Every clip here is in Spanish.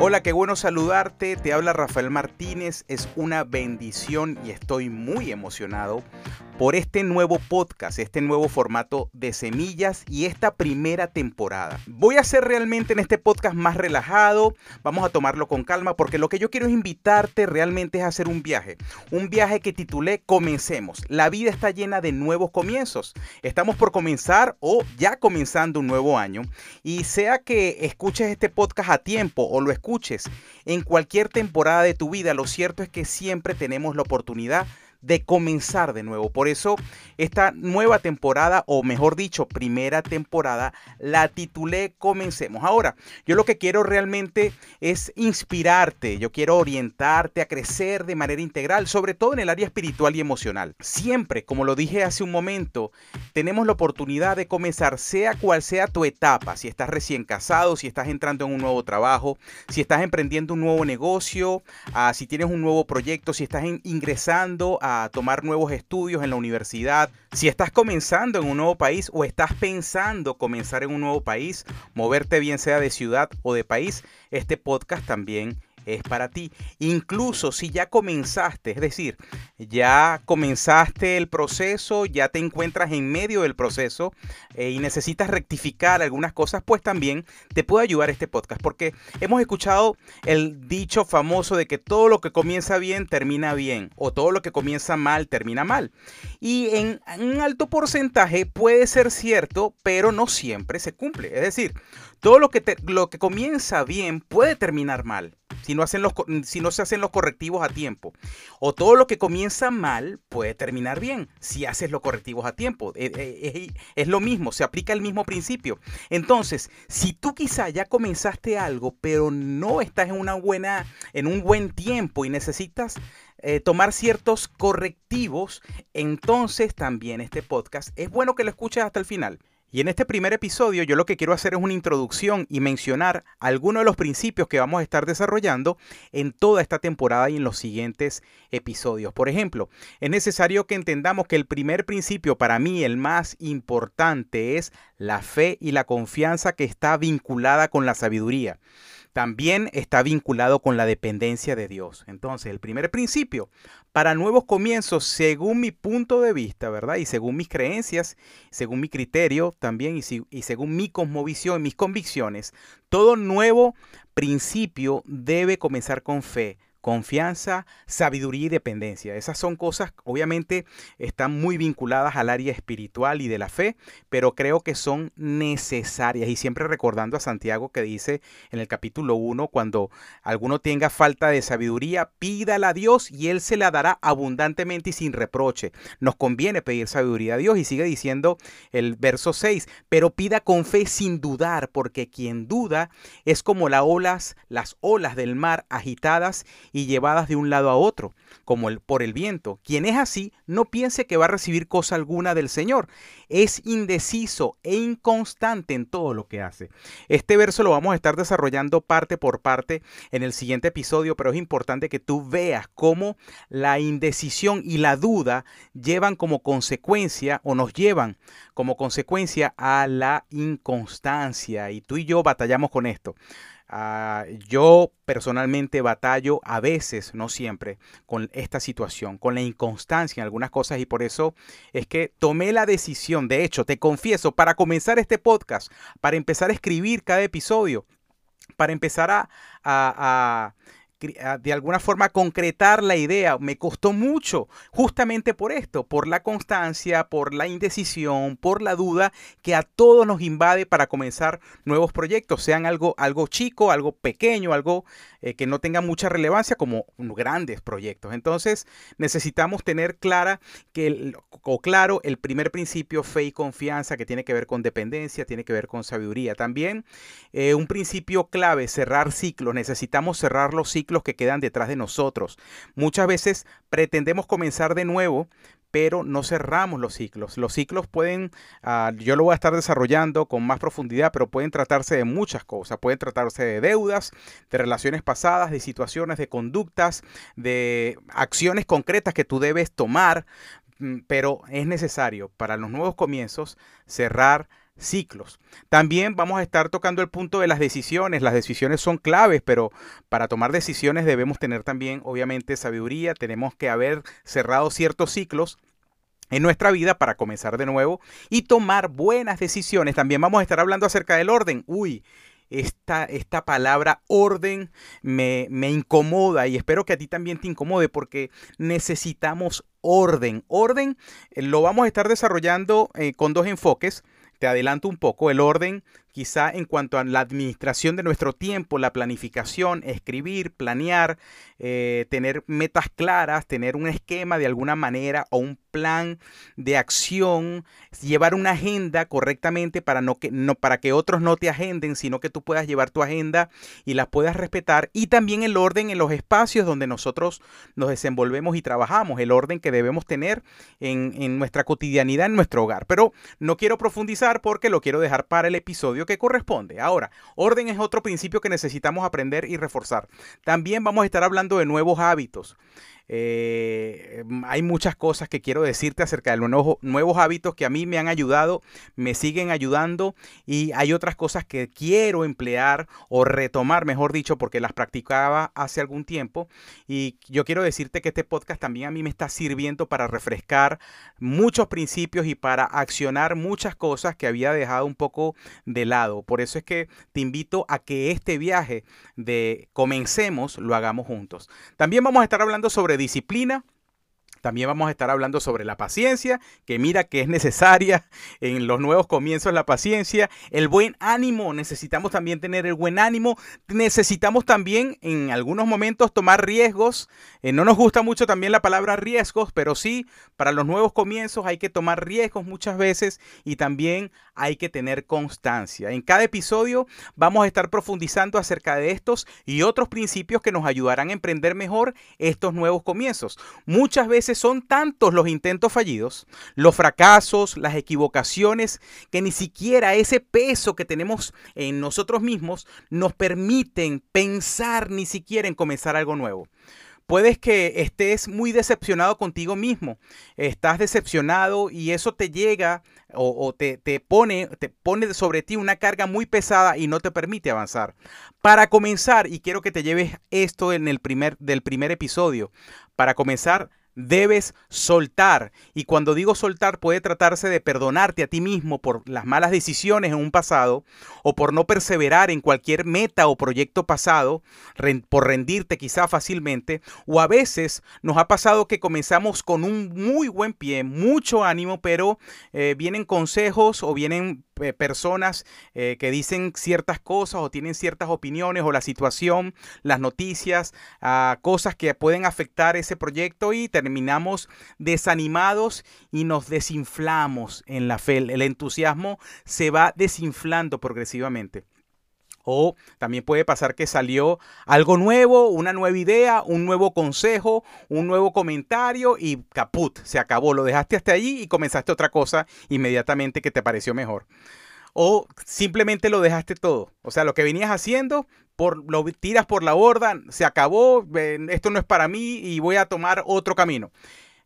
Hola, qué bueno saludarte. Te habla Rafael Martínez. Es una bendición y estoy muy emocionado por este nuevo podcast, este nuevo formato de semillas y esta primera temporada. Voy a ser realmente en este podcast más relajado, vamos a tomarlo con calma porque lo que yo quiero es invitarte realmente es a hacer un viaje, un viaje que titulé Comencemos. La vida está llena de nuevos comienzos. Estamos por comenzar o ya comenzando un nuevo año y sea que escuches este podcast a tiempo o lo escuches en cualquier temporada de tu vida, lo cierto es que siempre tenemos la oportunidad de comenzar de nuevo. Por eso esta nueva temporada, o mejor dicho, primera temporada, la titulé Comencemos. Ahora, yo lo que quiero realmente es inspirarte, yo quiero orientarte a crecer de manera integral, sobre todo en el área espiritual y emocional. Siempre, como lo dije hace un momento, tenemos la oportunidad de comenzar, sea cual sea tu etapa, si estás recién casado, si estás entrando en un nuevo trabajo, si estás emprendiendo un nuevo negocio, ah, si tienes un nuevo proyecto, si estás ingresando a a tomar nuevos estudios en la universidad, si estás comenzando en un nuevo país o estás pensando comenzar en un nuevo país, moverte bien sea de ciudad o de país, este podcast también es para ti. Incluso si ya comenzaste, es decir, ya comenzaste el proceso, ya te encuentras en medio del proceso eh, y necesitas rectificar algunas cosas, pues también te puede ayudar este podcast, porque hemos escuchado el dicho famoso de que todo lo que comienza bien termina bien, o todo lo que comienza mal termina mal. Y en un alto porcentaje puede ser cierto, pero no siempre se cumple. Es decir, todo lo que, lo que comienza bien puede terminar mal si no, hacen los, si no se hacen los correctivos a tiempo. O todo lo que comienza mal puede terminar bien si haces los correctivos a tiempo. Eh, eh, es, lo mismo, se aplica el mismo principio. Entonces, si tú quizá ya comenzaste algo, pero no estás en, una buena, en un buen tiempo y necesitas eh, tomar ciertos correctivos, entonces también este podcast es bueno que lo escuches hasta el final. Y en este primer episodio yo lo que quiero hacer es una introducción y mencionar algunos de los principios que vamos a estar desarrollando en toda esta temporada y en los siguientes episodios. Por ejemplo, es necesario que entendamos que el primer principio, para mí el más importante, es la fe y la confianza que está vinculada con la sabiduría también está vinculado con la dependencia de Dios. Entonces, el primer principio, para nuevos comienzos, según mi punto de vista, ¿verdad? Y según mis creencias, según mi criterio también y, y según mi cosmovisión y mis convicciones, todo nuevo principio debe comenzar con fe confianza, sabiduría y dependencia. Esas son cosas, obviamente, están muy vinculadas al área espiritual y de la fe, pero creo que son necesarias. Y siempre recordando a Santiago que dice en el capítulo 1, cuando alguno tenga falta de sabiduría, pídala a Dios y Él se la dará abundantemente y sin reproche. Nos conviene pedir sabiduría a Dios y sigue diciendo el verso 6, pero pida con fe sin dudar, porque quien duda es como las olas, las olas del mar agitadas y llevadas de un lado a otro, como el, por el viento. Quien es así, no piense que va a recibir cosa alguna del Señor. Es indeciso e inconstante en todo lo que hace. Este verso lo vamos a estar desarrollando parte por parte en el siguiente episodio, pero es importante que tú veas cómo la indecisión y la duda llevan como consecuencia o nos llevan como consecuencia a la inconstancia. Y tú y yo batallamos con esto. Ah, yo personalmente batallo a veces, no siempre, con esta situación, con la inconstancia en algunas cosas y por eso es que tomé la decisión, de hecho, te confieso, para comenzar este podcast, para empezar a escribir cada episodio, para empezar a, a de alguna forma concretar la idea. Me costó mucho justamente por esto, por la constancia, por la indecisión, por la duda que a todos nos invade para comenzar nuevos proyectos, sean algo, algo chico, algo pequeño, algo eh, que no tenga mucha relevancia como grandes proyectos. Entonces necesitamos tener clara que o claro el primer principio, fe y confianza, que tiene que ver con dependencia, tiene que ver con sabiduría. También eh, un principio clave, cerrar ciclos. Necesitamos cerrar los ciclos que quedan detrás de nosotros. Muchas veces pretendemos comenzar de nuevo, pero no cerramos los ciclos. Los ciclos pueden, ah, yo lo voy a estar desarrollando con más profundidad, pero pueden tratarse de muchas cosas. Pueden tratarse de deudas, de relaciones pasadas, de situaciones, de conductas, de acciones concretas que tú debes tomar, mm, pero es necesario para los nuevos comienzos cerrar ciclos. También vamos a estar tocando el punto de las decisiones. Las decisiones son claves, pero para tomar decisiones debemos tener también, obviamente, sabiduría. Tenemos que haber cerrado ciertos ciclos en nuestra vida para comenzar de nuevo y tomar buenas decisiones. También vamos a estar hablando acerca del orden. Uy, esta, esta palabra orden me, me, incomoda y espero que a ti también te incomode porque necesitamos orden. Orden eh, lo vamos a estar desarrollando eh, con dos enfoques. Te adelanto un poco, el orden quizá en cuanto a la administración de nuestro tiempo, la planificación, escribir, planear, eh, tener metas claras, tener un esquema de alguna manera o un plan de acción, llevar una agenda correctamente para, no que, no, para que otros no te agenden, sino que tú puedas llevar tu agenda y la puedas respetar. Y también el orden en los espacios donde nosotros nos desenvolvemos y trabajamos, el orden que debemos tener en, en nuestra cotidianidad, en nuestro hogar. Pero no quiero profundizar porque lo quiero dejar para el episodio que corresponde. Ahora, orden es otro principio que necesitamos aprender y reforzar. También vamos a estar hablando de nuevos hábitos. Eh, hay muchas cosas que quiero decirte acerca de los nuevos, nuevos, hábitos que a mí me han ayudado, me siguen ayudando y hay otras cosas que quiero emplear o retomar, mejor dicho, porque las practicaba hace algún tiempo. Y yo quiero decirte que este podcast también a mí me está sirviendo para refrescar muchos principios y para accionar muchas cosas que había dejado un poco de lado. Por eso es que te invito a que este viaje de comencemos lo hagamos juntos. También vamos a estar hablando sobre disciplina. También vamos a estar hablando sobre la paciencia, que mira que es necesaria en los nuevos comienzos la paciencia, el buen ánimo, necesitamos también tener el buen ánimo, necesitamos también en algunos momentos tomar riesgos, eh, no nos gusta mucho también la palabra riesgos, pero sí, para los nuevos comienzos hay que tomar riesgos muchas veces y también hay que tener constancia. En cada episodio vamos a estar profundizando acerca de estos y otros principios que nos ayudarán a emprender mejor estos nuevos comienzos. Muchas veces son tantos los intentos fallidos, los fracasos, las equivocaciones, que ni siquiera ese peso que tenemos en nosotros mismos nos permiten pensar ni siquiera en comenzar algo nuevo. Puedes que estés muy decepcionado contigo mismo, estás decepcionado y eso te llega o, te, pone, te pone sobre ti una carga muy pesada y no te permite avanzar. Para comenzar, y quiero que te lleves esto en el primer, del primer episodio, para comenzar, debes soltar. Y cuando digo soltar puede tratarse de perdonarte a ti mismo por las malas decisiones en un pasado o por no perseverar en cualquier meta o proyecto pasado, por rendirte quizá fácilmente. O a veces nos ha pasado que comenzamos con un muy buen pie, mucho ánimo, pero eh, vienen consejos o vienen eh, personas eh, que dicen ciertas cosas o tienen ciertas opiniones o la situación, las noticias, ah, cosas que pueden afectar ese proyecto y terminamos desanimados y nos desinflamos en la fe. El entusiasmo se va desinflando progresivamente. O también puede pasar que salió algo nuevo, una nueva idea, un nuevo consejo, un nuevo comentario y caput, se acabó. Lo dejaste hasta allí y comenzaste otra cosa inmediatamente que te pareció mejor. O simplemente lo dejaste todo. O sea, lo que venías haciendo, por, lo tiras por la borda, se acabó, esto no es para mí y voy a tomar otro camino.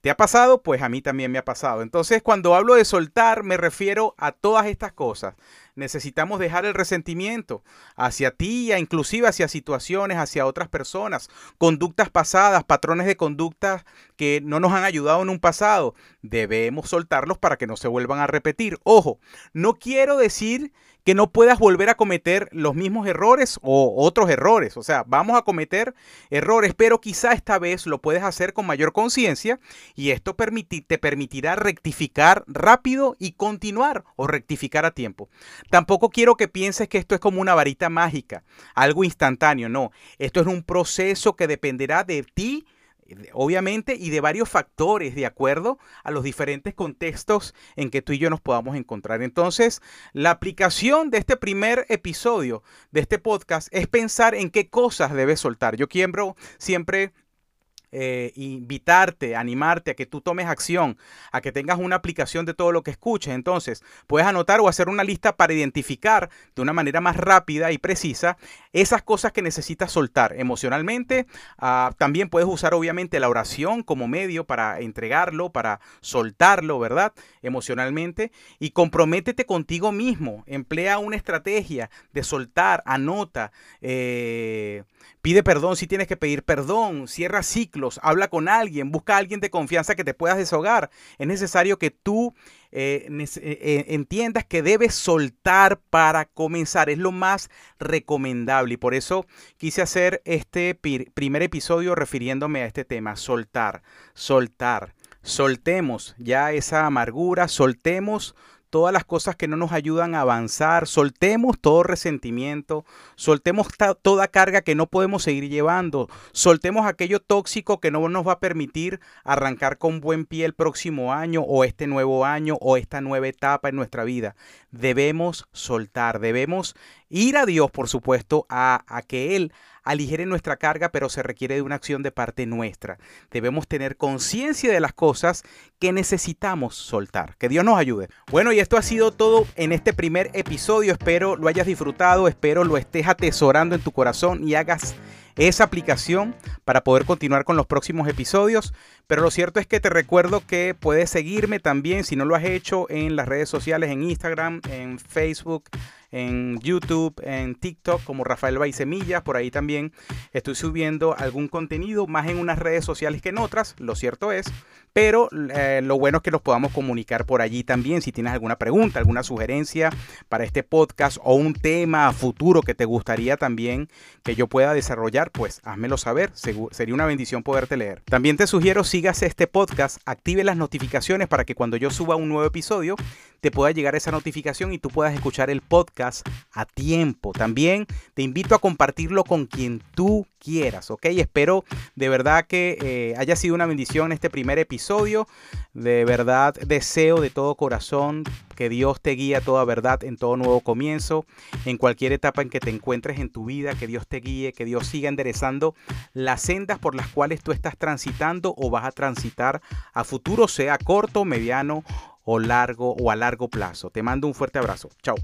¿Te ha pasado? Pues a mí también me ha pasado. Entonces, cuando hablo de soltar, me refiero a todas estas cosas. Necesitamos dejar el resentimiento hacia ti, inclusive hacia situaciones, hacia otras personas, conductas pasadas, patrones de conducta que no nos han ayudado en un pasado. Debemos soltarlos para que no se vuelvan a repetir. Ojo, no quiero decir que no puedas volver a cometer los mismos errores o otros errores. O sea, vamos a cometer errores, pero quizá esta vez lo puedes hacer con mayor conciencia y esto te permitirá rectificar rápido y continuar o rectificar a tiempo. Tampoco quiero que pienses que esto es como una varita mágica, algo instantáneo, no. Esto es un proceso que dependerá de ti obviamente, y de varios factores de acuerdo a los diferentes contextos en que tú y yo nos podamos encontrar. Entonces, la aplicación de este primer episodio de este podcast es pensar en qué cosas debes soltar. Yo quiero siempre eh, invitarte, animarte a que tú tomes acción, a que tengas una aplicación de todo lo que escuches. Entonces, puedes anotar o hacer una lista para identificar de una manera más rápida y precisa esas cosas que necesitas soltar emocionalmente. Ah, también puedes usar obviamente la oración como medio para entregarlo, para soltarlo, ¿verdad? Emocionalmente. Y comprométete contigo mismo. Emplea una estrategia de soltar, anota. Eh, Pide perdón si tienes que pedir perdón, cierra ciclos, habla con alguien, busca a alguien de confianza que te puedas deshogar. Es necesario que tú eh, eh, eh, entiendas que debes soltar para comenzar. Es lo más recomendable y por eso quise hacer este primer episodio refiriéndome a este tema, soltar, soltar. Soltemos ya esa amargura, soltemos todas las cosas que no nos ayudan a avanzar, soltemos todo resentimiento, soltemos toda carga que no podemos seguir llevando, soltemos aquello tóxico que no nos va a permitir arrancar con buen pie el próximo año o este nuevo año o esta nueva etapa en nuestra vida. Debemos soltar, debemos ir a Dios, por supuesto, a, a que Él aligere nuestra carga, pero se requiere de una acción de parte nuestra. Debemos tener conciencia de las cosas que necesitamos soltar. Que Dios nos ayude. Bueno, y esto ha sido todo en este primer episodio. Espero lo hayas disfrutado, espero lo estés atesorando en tu corazón y hagas esa aplicación para poder continuar con los próximos episodios. Pero lo cierto es que te recuerdo que puedes seguirme también si no lo has hecho en las redes sociales, en Instagram, en Facebook, en YouTube, en TikTok como Rafael Baisemillas. Por ahí también estoy subiendo algún contenido más en unas redes sociales que en otras, lo cierto es. Pero eh, lo bueno es que los podamos comunicar por allí también. Si tienes alguna pregunta, alguna sugerencia para este podcast o un tema futuro que te gustaría también que yo pueda desarrollar, pues házmelo saber. sería una bendición poderte leer. También te sugiero sigas este podcast, active las notificaciones para que cuando yo suba un nuevo episodio te pueda llegar esa notificación y tú puedas escuchar el podcast a tiempo. También te invito a compartirlo con quien tú quieras, ¿ok? Espero de verdad que eh, haya sido una bendición este primer episodio. De verdad deseo de todo corazón que Dios te guíe a toda verdad en todo nuevo comienzo, en cualquier etapa en que te encuentres en tu vida, que Dios te guíe, que Dios siga enderezando las sendas por las cuales tú estás transitando o vas a transitar a futuro, sea corto, mediano o largo o a largo plazo. Te mando un fuerte abrazo. Chao.